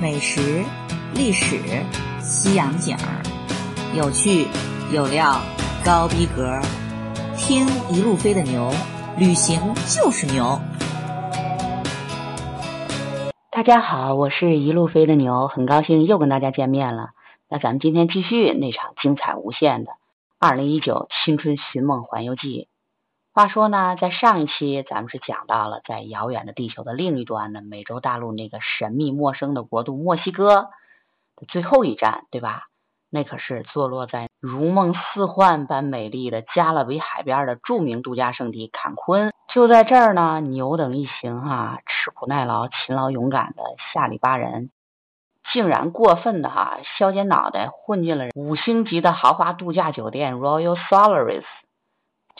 美食、历史、西洋景儿，有趣有料，高逼格，听一路飞的牛，旅行就是牛。大家好，我是一路飞的牛，很高兴又跟大家见面了。那咱们今天继续那场精彩无限的二零一九青春寻梦环游记。话说呢，在上一期咱们是讲到了在遥远的地球的另一端的美洲大陆那个神秘陌生的国度墨西哥的最后一站，对吧？那可是坐落在如梦似幻般美丽的加勒比海边的著名度假胜地坎昆。就在这儿呢，牛等一行哈，吃苦耐劳、勤劳勇敢的下里巴人，竟然过分的哈削尖脑袋混进了五星级的豪华度假酒店 Royal Solaris。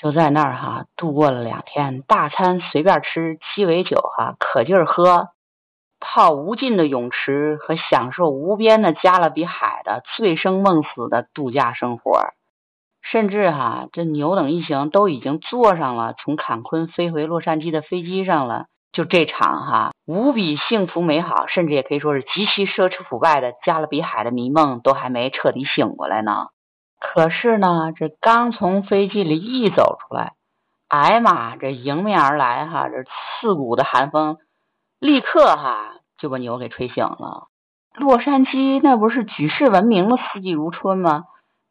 就在那儿哈度过了两天，大餐随便吃，鸡尾酒哈可劲儿喝，泡无尽的泳池和享受无边的加勒比海的醉生梦死的度假生活，甚至哈这牛等一行都已经坐上了从坎昆飞回洛杉矶的飞机上了。就这场哈无比幸福美好，甚至也可以说是极其奢侈腐败的加勒比海的迷梦都还没彻底醒过来呢。可是呢，这刚从飞机里一走出来，哎妈，这迎面而来哈，这刺骨的寒风，立刻哈就把牛给吹醒了。洛杉矶那不是举世闻名的四季如春吗？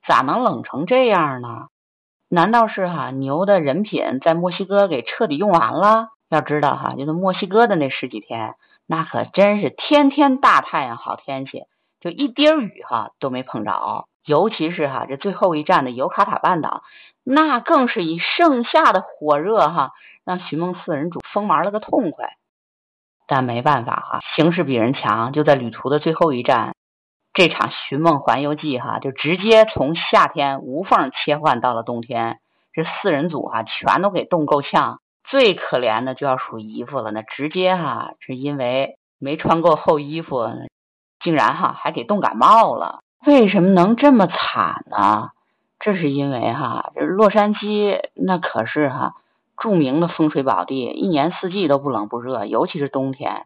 咋能冷成这样呢？难道是哈牛的人品在墨西哥给彻底用完了？要知道哈，就是墨西哥的那十几天，那可真是天天大太阳好天气，就一滴雨哈都没碰着。尤其是哈，这最后一站的尤卡塔半岛，那更是以盛夏的火热哈，让寻梦四人组疯玩了个痛快。但没办法哈，形势比人强，就在旅途的最后一站，这场寻梦环游记哈，就直接从夏天无缝切换到了冬天。这四人组哈，全都给冻够呛。最可怜的就要数姨夫了，那直接哈是因为没穿够厚衣服，竟然哈还给冻感冒了。为什么能这么惨呢？这是因为哈，这洛杉矶那可是哈著名的风水宝地，一年四季都不冷不热，尤其是冬天，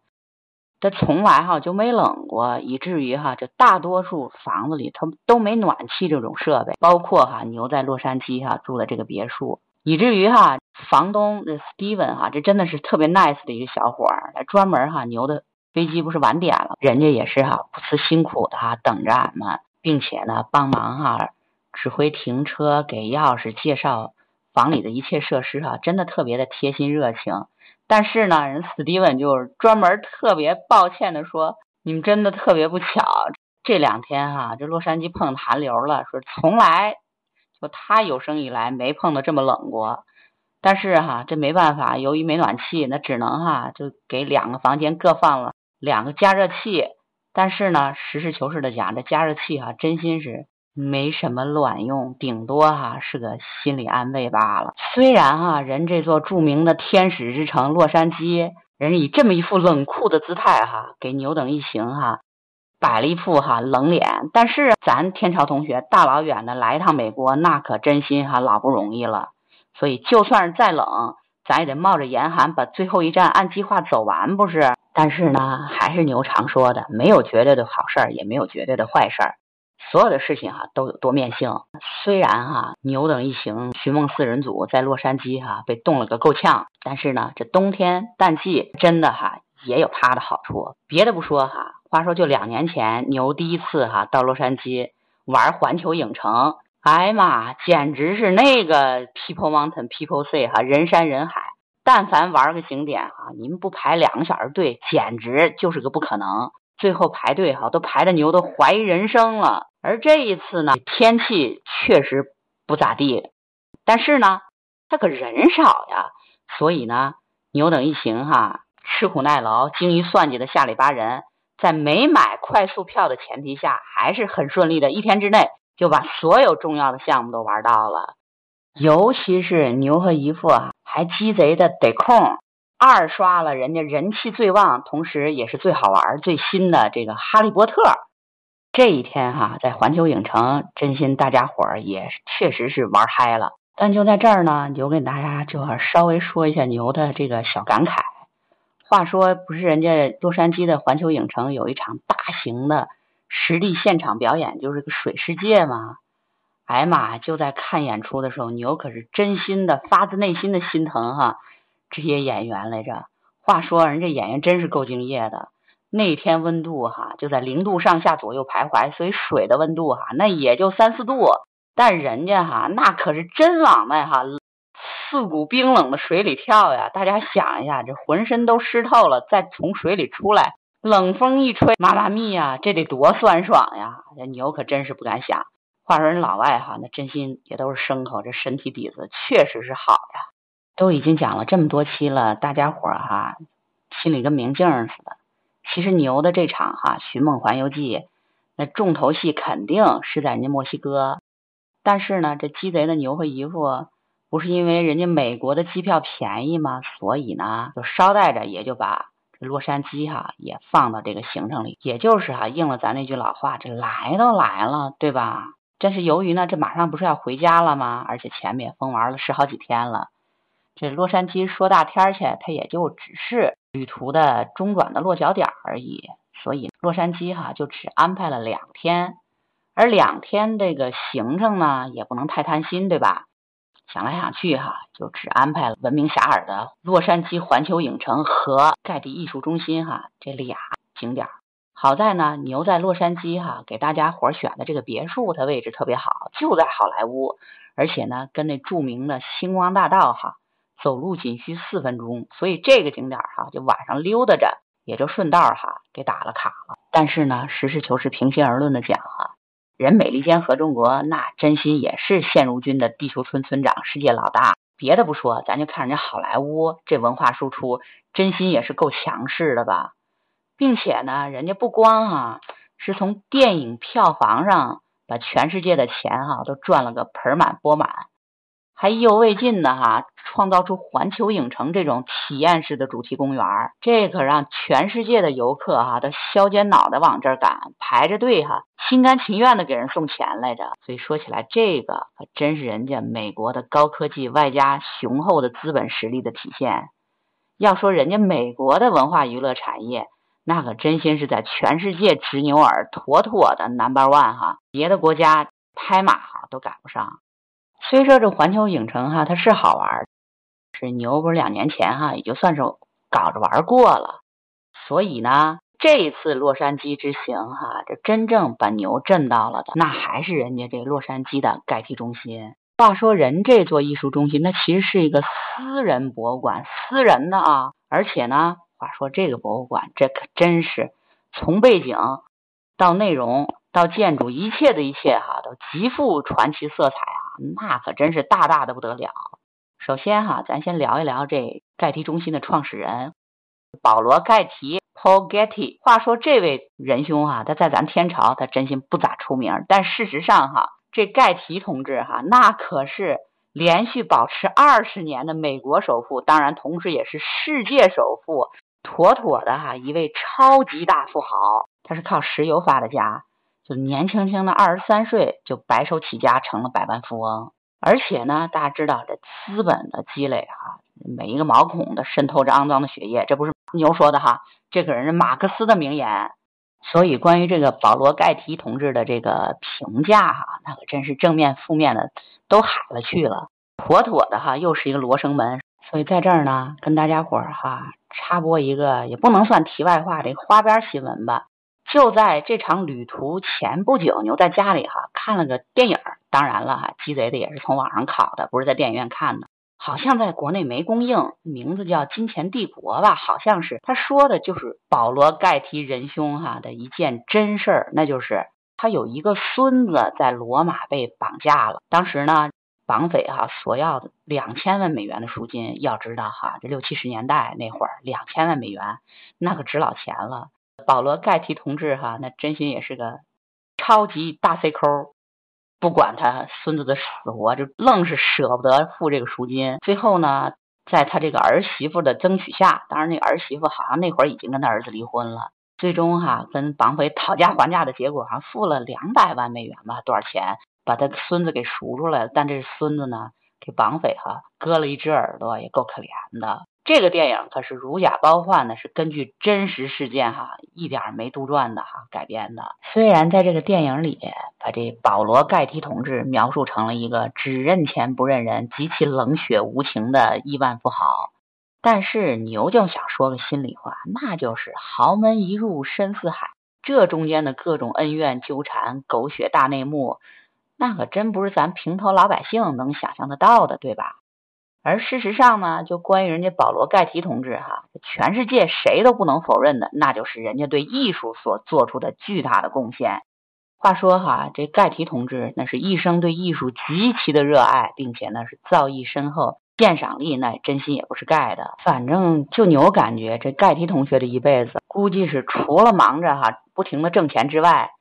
它从来哈就没冷过，以至于哈这大多数房子里它都没暖气这种设备，包括哈牛在洛杉矶哈住的这个别墅，以至于哈房东这 Steven 哈这真的是特别 nice 的一个小伙儿，专门哈牛的。飞机不是晚点了，人家也是哈不辞辛苦的哈等着俺们，并且呢帮忙哈指挥停车、给钥匙、介绍房里的一切设施哈，真的特别的贴心热情。但是呢，人史蒂文就是专门特别抱歉的说：“你们真的特别不巧，这两天哈这洛杉矶碰寒流了，说从来就他有生以来没碰到这么冷过。但是哈这没办法，由于没暖气，那只能哈就给两个房间各放了。”两个加热器，但是呢，实事求是的讲，这加热器哈，真心是没什么卵用，顶多哈是个心理安慰罢了。虽然哈人这座著名的天使之城洛杉矶，人以这么一副冷酷的姿态哈，给牛等一行哈摆了一副哈冷脸，但是咱天朝同学大老远的来一趟美国，那可真心哈老不容易了。所以就算是再冷，咱也得冒着严寒把最后一站按计划走完，不是？但是呢，还是牛常说的，没有绝对的好事儿，也没有绝对的坏事儿。所有的事情哈都有多面性。虽然哈牛等一行寻梦四人组在洛杉矶哈被冻了个够呛，但是呢，这冬天淡季真的哈也有它的好处。别的不说哈，话说就两年前牛第一次哈到洛杉矶玩环球影城，哎呀妈，简直是那个 People Mountain People Sea 哈人山人海。但凡玩个景点哈，你们不排两个小时队，简直就是个不可能。最后排队哈，都排的牛都怀疑人生了。而这一次呢，天气确实不咋地，但是呢，他可人少呀，所以呢，牛等一行哈，吃苦耐劳、精于算计的下里巴人，在没买快速票的前提下，还是很顺利的，一天之内就把所有重要的项目都玩到了。尤其是牛和姨父啊，还鸡贼的得空二刷了人家人气最旺，同时也是最好玩、最新的这个《哈利波特》。这一天哈，在环球影城，真心大家伙儿也确实是玩嗨了。但就在这儿呢，牛给大家就要稍微说一下牛的这个小感慨。话说，不是人家洛杉矶的环球影城有一场大型的实地现场表演，就是个水世界吗？哎妈！就在看演出的时候，牛可是真心的、发自内心的心疼哈这些演员来着。话说，人家演员真是够敬业的。那天温度哈就在零度上下左右徘徊，所以水的温度哈那也就三四度。但人家哈那可是真往那哈刺骨冰冷的水里跳呀！大家想一下，这浑身都湿透了，再从水里出来，冷风一吹，妈妈咪呀，这得多酸爽呀！这牛可真是不敢想。话说人老外哈，那真心也都是牲口，这身体底子确实是好呀。都已经讲了这么多期了，大家伙儿哈心里跟明镜似的。其实牛的这场哈《寻梦环游记》，那重头戏肯定是在人家墨西哥。但是呢，这鸡贼的牛和姨父不是因为人家美国的机票便宜吗？所以呢，就捎带着也就把这洛杉矶哈也放到这个行程里。也就是哈应了咱那句老话，这来都来了，对吧？但是由于呢，这马上不是要回家了吗？而且前面也疯玩了十好几天了，这洛杉矶说大天儿去，它也就只是。旅途的中转的落脚点而已，所以洛杉矶哈就只安排了两天，而两天这个行程呢也不能太贪心，对吧？想来想去哈，就只安排了闻名遐迩的洛杉矶环球影城和盖蒂艺术中心哈这俩景点。好在呢，牛在洛杉矶哈给大家伙选的这个别墅，它位置特别好，就在好莱坞，而且呢跟那著名的星光大道哈。走路仅需四分钟，所以这个景点哈，就晚上溜达着，也就顺道哈给打了卡了。但是呢，实事求是，平心而论的讲哈，人美利坚合众国那真心也是现如今的地球村村长、世界老大。别的不说，咱就看人家好莱坞这文化输出，真心也是够强势的吧？并且呢，人家不光哈是从电影票房上把全世界的钱哈都赚了个盆满钵满。还意犹未尽的哈，创造出环球影城这种体验式的主题公园这可让全世界的游客哈都削尖脑袋往这儿赶，排着队哈，心甘情愿的给人送钱来着。所以说起来，这个可真是人家美国的高科技外加雄厚的资本实力的体现。要说人家美国的文化娱乐产业，那可真心是在全世界直牛耳，妥妥的 number one 哈，别的国家拍马哈都赶不上。虽说这环球影城哈，它是好玩，是牛不是两年前哈，也就算是搞着玩过了。所以呢，这一次洛杉矶之行哈，这真正把牛震到了的，那还是人家这洛杉矶的盖蒂中心。话说人这座艺术中心，那其实是一个私人博物馆，私人的啊。而且呢，话说这个博物馆，这可真是从背景到内容到建筑，一切的一切哈，都极富传奇色彩啊。那可真是大大的不得了。首先哈，咱先聊一聊这盖提中心的创始人保罗·盖提 （Paul Getty）。话说这位仁兄哈，他在咱天朝他真心不咋出名，但事实上哈，这盖提同志哈，那可是连续保持二十年的美国首富，当然同时也是世界首富，妥妥的哈一位超级大富豪。他是靠石油发的家。就年轻轻的二十三岁就白手起家成了百万富翁，而且呢，大家知道这资本的积累哈，每一个毛孔都渗透着肮脏的血液，这不是牛说的哈，这可是马克思的名言。所以关于这个保罗盖提同志的这个评价哈，那可真是正面负面的都海了去了，妥妥的哈，又是一个罗生门。所以在这儿呢，跟大家伙儿哈插播一个也不能算题外话这花边新闻吧。就在这场旅途前不久，牛在家里哈看了个电影当然了哈，鸡贼的也是从网上拷的，不是在电影院看的。好像在国内没公映，名字叫《金钱帝国》吧？好像是。他说的就是保罗盖提仁兄哈的一件真事儿，那就是他有一个孙子在罗马被绑架了。当时呢，绑匪哈索要的两千万美元的赎金。要知道哈，这六七十年代那会儿，两千万美元那可值老钱了。保罗盖提同志哈，那真心也是个超级大 C 抠，不管他孙子的死活，就愣是舍不得付这个赎金。最后呢，在他这个儿媳妇的争取下，当然那儿媳妇好像那会儿已经跟他儿子离婚了。最终哈，跟绑匪讨价还价的结果，好像付了两百万美元吧，多少钱把他孙子给赎出来了。但这孙子呢，给绑匪哈割了一只耳朵，也够可怜的。这个电影可是如假包换的，是根据真实事件哈，一点没杜撰的哈改编的。虽然在这个电影里，把这保罗·盖提同志描述成了一个只认钱不认人、极其冷血无情的亿万富豪，但是牛就想说个心里话，那就是豪门一入深似海，这中间的各种恩怨纠缠、狗血大内幕，那可真不是咱平头老百姓能想象得到的，对吧？而事实上呢，就关于人家保罗·盖提同志哈，全世界谁都不能否认的，那就是人家对艺术所做出的巨大的贡献。话说哈，这盖提同志那是一生对艺术极其的热爱，并且呢是造诣深厚，鉴赏力那真心也不是盖的。反正就牛感觉，这盖提同学的一辈子，估计是除了忙着哈不停的挣钱之外，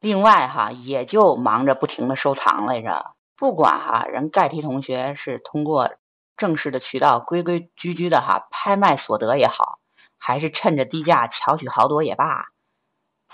另外哈也就忙着不停的收藏来着。不管哈人盖提同学是通过。正式的渠道规规矩矩的哈，拍卖所得也好，还是趁着低价巧取豪夺也罢，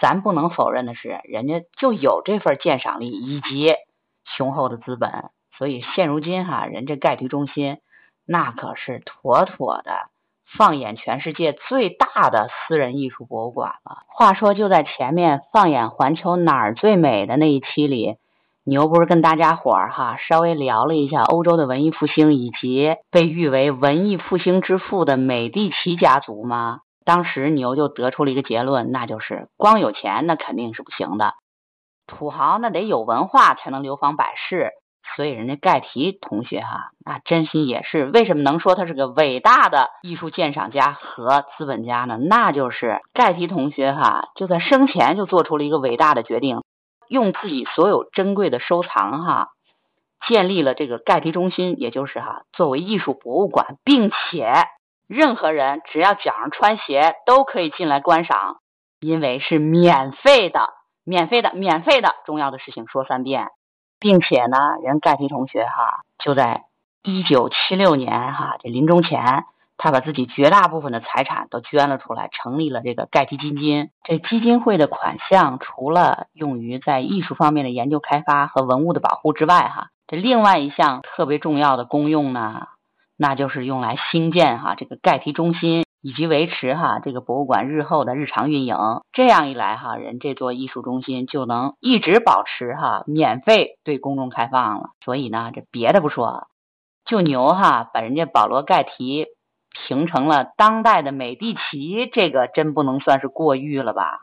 咱不能否认的是，人家就有这份鉴赏力以及雄厚的资本，所以现如今哈，人这盖提中心那可是妥妥的放眼全世界最大的私人艺术博物馆了。话说就在前面放眼环球哪儿最美的那一期里。牛不是跟大家伙儿哈稍微聊了一下欧洲的文艺复兴以及被誉为文艺复兴之父的美第奇家族吗？当时牛就得出了一个结论，那就是光有钱那肯定是不行的，土豪那得有文化才能流芳百世。所以人家盖提同学哈，那真心也是为什么能说他是个伟大的艺术鉴赏家和资本家呢？那就是盖提同学哈就在生前就做出了一个伟大的决定。用自己所有珍贵的收藏，哈，建立了这个盖提中心，也就是哈，作为艺术博物馆，并且任何人只要脚上穿鞋都可以进来观赏，因为是免费的，免费的，免费的。重要的事情说三遍，并且呢，人盖提同学哈，就在一九七六年哈，这临终前。他把自己绝大部分的财产都捐了出来，成立了这个盖提基金。这基金会的款项除了用于在艺术方面的研究开发和文物的保护之外，哈，这另外一项特别重要的功用呢，那就是用来兴建哈这个盖提中心，以及维持哈这个博物馆日后的日常运营。这样一来哈，人这座艺术中心就能一直保持哈免费对公众开放了。所以呢，这别的不说，就牛哈把人家保罗盖提。评成了当代的美第奇，这个真不能算是过誉了吧？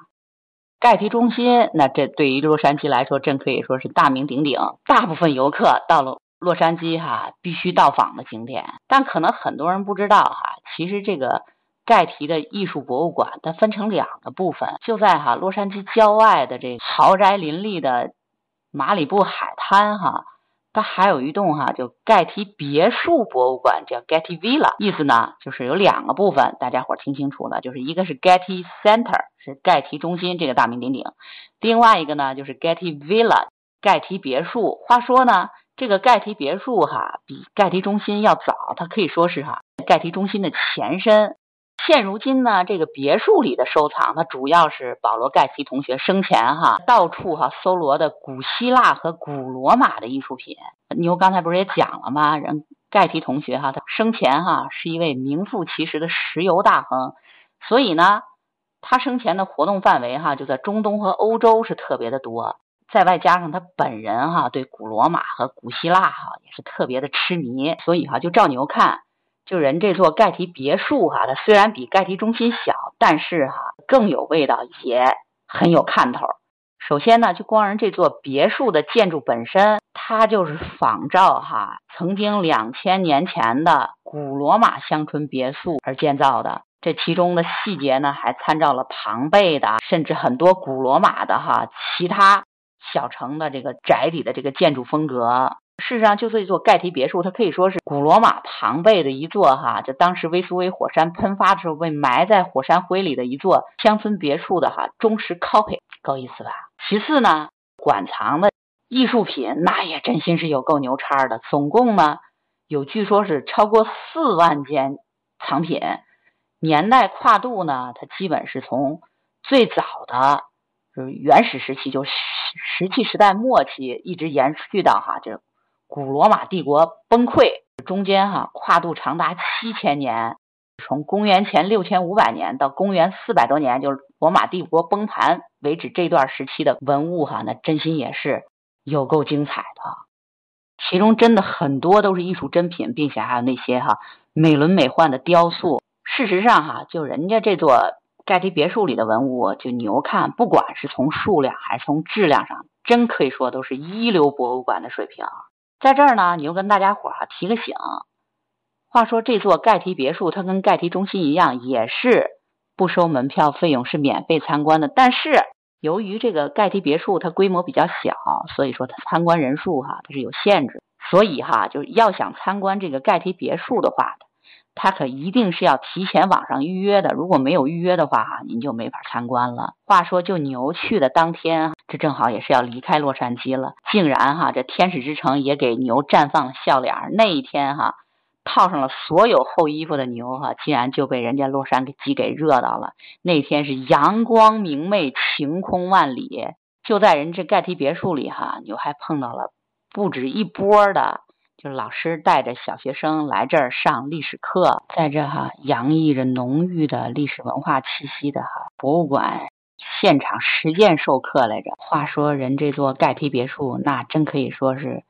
盖提中心，那这对于洛杉矶来说，真可以说是大名鼎鼎，大部分游客到了洛杉矶哈，必须到访的景点。但可能很多人不知道哈，其实这个盖提的艺术博物馆，它分成两个部分，就在哈洛杉矶郊外的这豪宅林立的马里布海滩哈。它还有一栋哈，就盖提别墅博物馆，叫 get Villa，意思呢就是有两个部分，大家伙听清楚了，就是一个是 get Center，是盖提中心，这个大名鼎鼎；另外一个呢就是 get Villa，盖提别墅。话说呢，这个盖提别墅哈，比盖提中心要早，它可以说是哈盖提中心的前身。现如今呢，这个别墅里的收藏，它主要是保罗盖提同学生前哈到处哈搜罗的古希腊和古罗马的艺术品。牛刚才不是也讲了吗？人盖提同学哈，他生前哈是一位名副其实的石油大亨，所以呢，他生前的活动范围哈就在中东和欧洲是特别的多。再外加上他本人哈对古罗马和古希腊哈也是特别的痴迷，所以哈就照牛看。就人这座盖提别墅哈，它虽然比盖提中心小，但是哈更有味道，也很有看头。首先呢，就光人这座别墅的建筑本身，它就是仿照哈曾经两千年前的古罗马乡村别墅而建造的。这其中的细节呢，还参照了庞贝的，甚至很多古罗马的哈其他小城的这个宅邸的这个建筑风格。事实上，就是一座盖提别墅，它可以说是古罗马庞贝的一座哈，就当时威苏威火山喷发的时候被埋在火山灰里的一座乡村别墅的哈忠实 copy，够意思吧？其次呢，馆藏的艺术品那也真心是有够牛叉的，总共呢有据说是超过四万件藏品，年代跨度呢，它基本是从最早的就是原始时期，就石石器时代末期，一直延续到哈这。古罗马帝国崩溃中间哈跨度长达七千年，从公元前六千五百年到公元四百多年，就是罗马帝国崩盘为止这段时期的文物哈，那真心也是有够精彩的。其中真的很多都是艺术珍品，并且还有那些哈美轮美奂的雕塑。事实上哈，就人家这座盖提别墅里的文物，就牛看，不管是从数量还是从质量上，真可以说都是一流博物馆的水平。在这儿呢，你就跟大家伙儿提个醒。话说这座盖提别墅，它跟盖提中心一样，也是不收门票费用，是免费参观的。但是由于这个盖提别墅它规模比较小，所以说它参观人数哈它是有限制。所以哈，就是要想参观这个盖提别墅的话，它可一定是要提前网上预约的。如果没有预约的话哈，您就没法参观了。话说就牛去的当天，这正好也是要离开洛杉矶了，竟然哈这天使之城也给牛绽放了笑脸。那一天哈。套上了所有厚衣服的牛哈，竟然就被人家洛杉矶给热到了。那天是阳光明媚，晴空万里。就在人这盖提别墅里哈，牛还碰到了不止一波的，就是老师带着小学生来这儿上历史课，在这哈洋溢着浓郁的历史文化气息的哈博物馆现场实践授课来着。话说人这座盖提别墅，那真可以说是。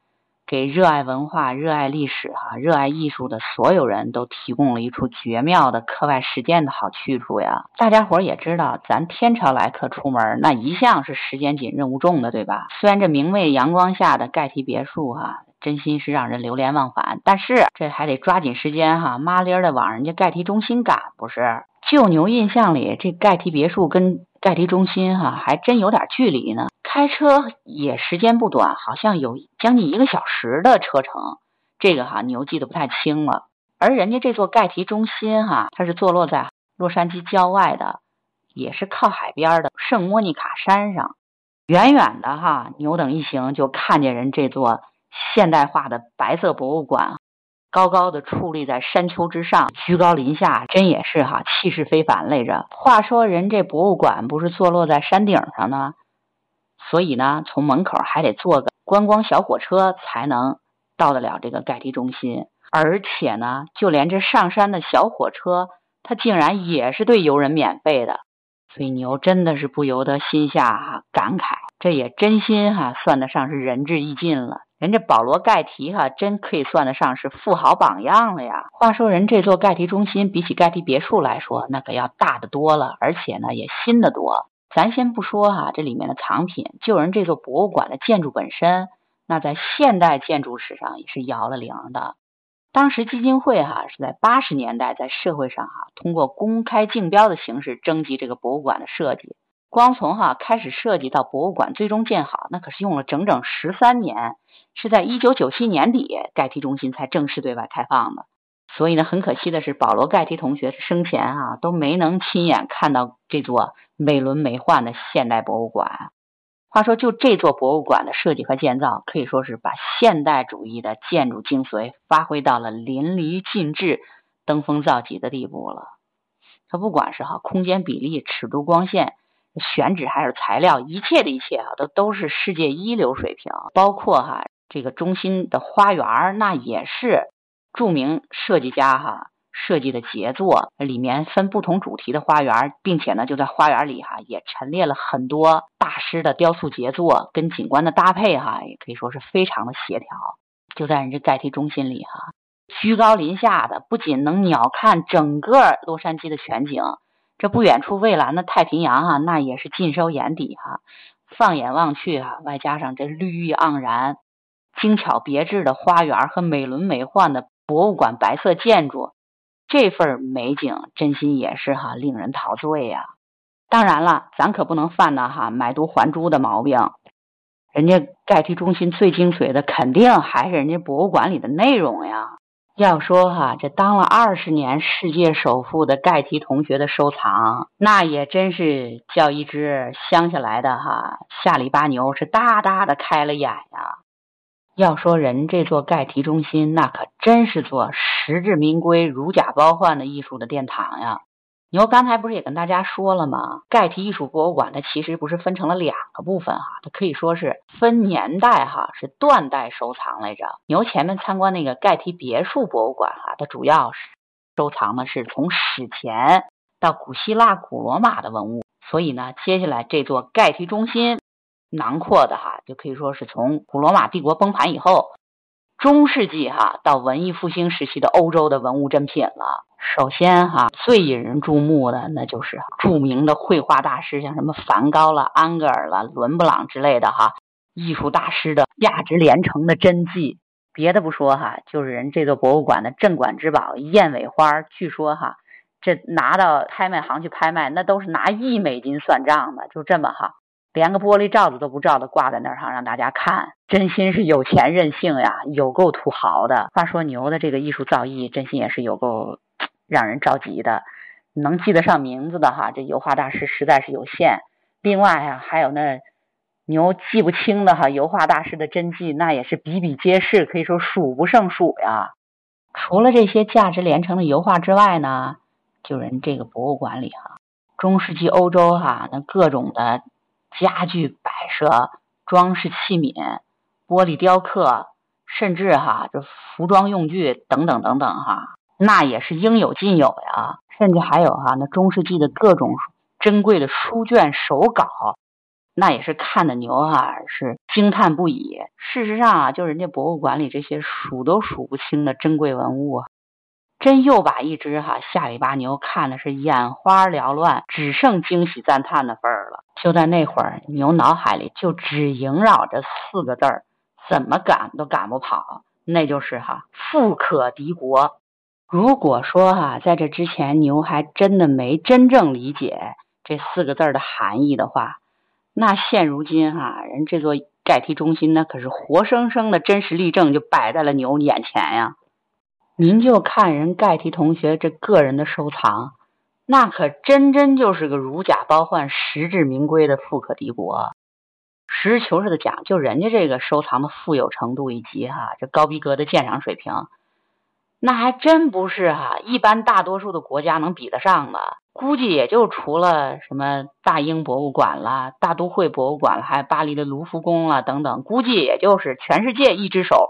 给热爱文化、热爱历史、哈热爱艺术的所有人都提供了一处绝妙的课外实践的好去处呀！大家伙也知道，咱天朝来客出门，那一向是时间紧、任务重的，对吧？虽然这明媚阳光下的盖提别墅，哈，真心是让人流连忘返，但是这还得抓紧时间，哈，麻利儿的往人家盖提中心赶，不是？旧牛印象里，这盖提别墅跟盖提中心，哈，还真有点距离呢。开车也时间不短，好像有将近一个小时的车程。这个哈牛记得不太清了。而人家这座盖提中心哈，它是坐落在洛杉矶郊外的，也是靠海边的圣莫妮卡山上。远远的哈，牛等一行就看见人这座现代化的白色博物馆，高高的矗立在山丘之上，居高临下，真也是哈气势非凡来着。话说人这博物馆不是坐落在山顶上呢？所以呢，从门口还得坐个观光小火车才能到得了这个盖提中心，而且呢，就连这上山的小火车，它竟然也是对游人免费的。所以牛真的是不由得心下感慨，这也真心哈算得上是仁至义尽了。人家保罗盖提哈真可以算得上是富豪榜样了呀。话说人这座盖提中心比起盖提别墅来说，那可要大得多了，而且呢也新得多。咱先不说哈，这里面的藏品，就人这座博物馆的建筑本身，那在现代建筑史上也是摇了铃的。当时基金会哈是在八十年代在社会上哈通过公开竞标的形式征集这个博物馆的设计，光从哈开始设计到博物馆最终建好，那可是用了整整十三年，是在一九九七年底盖提中心才正式对外开放的。所以呢，很可惜的是，保罗盖提同学生前啊都没能亲眼看到这座美轮美奂的现代博物馆。话说，就这座博物馆的设计和建造，可以说是把现代主义的建筑精髓发挥到了淋漓尽致、登峰造极的地步了。它不管是哈空间比例、尺度、光线、选址还是材料，一切的一切啊，都都是世界一流水平。包括哈这个中心的花园，那也是。著名设计家哈设计的杰作，里面分不同主题的花园，并且呢就在花园里哈也陈列了很多大师的雕塑杰作，跟景观的搭配哈也可以说是非常的协调。就在人这盖提中心里哈，居高临下的不仅能鸟瞰整个洛杉矶的全景，这不远处蔚蓝的太平洋哈那也是尽收眼底哈。放眼望去哈，外加上这绿意盎然、精巧别致的花园和美轮美奂的。博物馆白色建筑，这份美景真心也是哈令人陶醉呀。当然了，咱可不能犯那哈买椟还珠的毛病。人家盖提中心最精髓的，肯定还是人家博物馆里的内容呀。要说哈，这当了二十年世界首富的盖提同学的收藏，那也真是叫一只乡下来的哈下里巴牛是大大的开了眼呀。要说人这座盖提中心，那可真是座实至名归、如假包换的艺术的殿堂呀！牛刚才不是也跟大家说了吗？盖提艺术博物馆它其实不是分成了两个部分哈，它可以说是分年代哈，是断代收藏来着。牛前面参观那个盖提别墅博物馆哈，它主要是收藏的是从史前到古希腊、古罗马的文物，所以呢，接下来这座盖提中心囊括的哈，就可以说是从古罗马帝国崩盘以后，中世纪哈到文艺复兴时期的欧洲的文物珍品了。首先哈，最引人注目的那就是著名的绘画大师，像什么梵高了、安格尔了、伦勃朗之类的哈，艺术大师的价值连城的真迹。别的不说哈，就是人这座博物馆的镇馆之宝燕尾花，据说哈，这拿到拍卖行去拍卖，那都是拿亿美金算账的，就这么哈，连个玻璃罩子都不罩的挂在那儿哈，让大家看，真心是有钱任性呀，有够土豪的。话说牛的这个艺术造诣，真心也是有够让人着急的，能记得上名字的哈，这油画大师实在是有限。另外啊，还有那。牛记不清的哈，油画大师的真迹那也是比比皆是，可以说数不胜数呀。除了这些价值连城的油画之外呢，就人这个博物馆里哈，中世纪欧洲哈那各种的家具摆设、装饰器皿、玻璃雕刻，甚至哈这服装用具等等等等哈，那也是应有尽有呀。甚至还有哈那中世纪的各种珍贵的书卷、手稿。那也是看的牛哈，是惊叹不已。事实上啊，就人家博物馆里这些数都数不清的珍贵文物啊，真又把一只哈下里巴牛看的是眼花缭乱，只剩惊喜赞叹的份儿了。就在那会儿，牛脑海里就只萦绕着四个字儿，怎么赶都赶不跑，那就是哈富可敌国。如果说哈在这之前牛还真的没真正理解这四个字的含义的话，那现如今哈，人这座盖提中心那可是活生生的真实例证，就摆在了牛眼前呀。您就看人盖提同学这个人的收藏，那可真真就是个如假包换、实至名归的富可敌国。实事求是的讲，就人家这个收藏的富有程度以及哈这高逼格的鉴赏水平。那还真不是哈，一般大多数的国家能比得上的。估计也就除了什么大英博物馆啦、大都会博物馆了，还有巴黎的卢浮宫了等等，估计也就是全世界一只手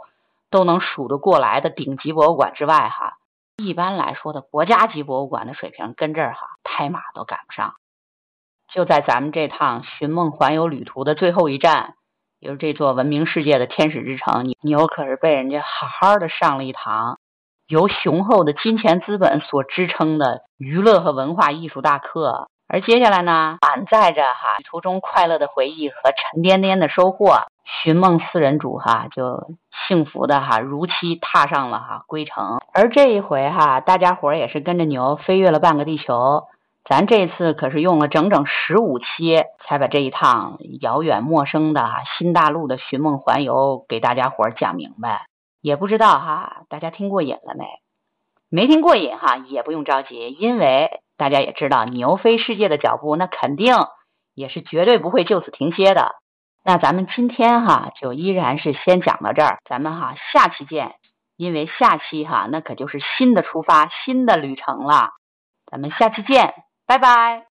都能数得过来的顶级博物馆之外哈。一般来说的国家级博物馆的水平跟这儿哈拍马都赶不上。就在咱们这趟寻梦环游旅途的最后一站，就是这座闻名世界的天使之城，你你又可是被人家好好的上了一堂。由雄厚的金钱资本所支撑的娱乐和文化艺术大课，而接下来呢，满载着哈旅途中快乐的回忆和沉甸甸的收获，寻梦四人组哈就幸福的哈如期踏上了哈归程。而这一回哈，大家伙儿也是跟着牛飞越了半个地球，咱这次可是用了整整十五期才把这一趟遥远陌生的哈新大陆的寻梦环游给大家伙儿讲明白。也不知道哈，大家听过瘾了没？没听过瘾哈，也不用着急，因为大家也知道牛飞世界的脚步，那肯定也是绝对不会就此停歇的。那咱们今天哈，就依然是先讲到这儿，咱们哈下期见，因为下期哈那可就是新的出发，新的旅程了。咱们下期见，拜拜。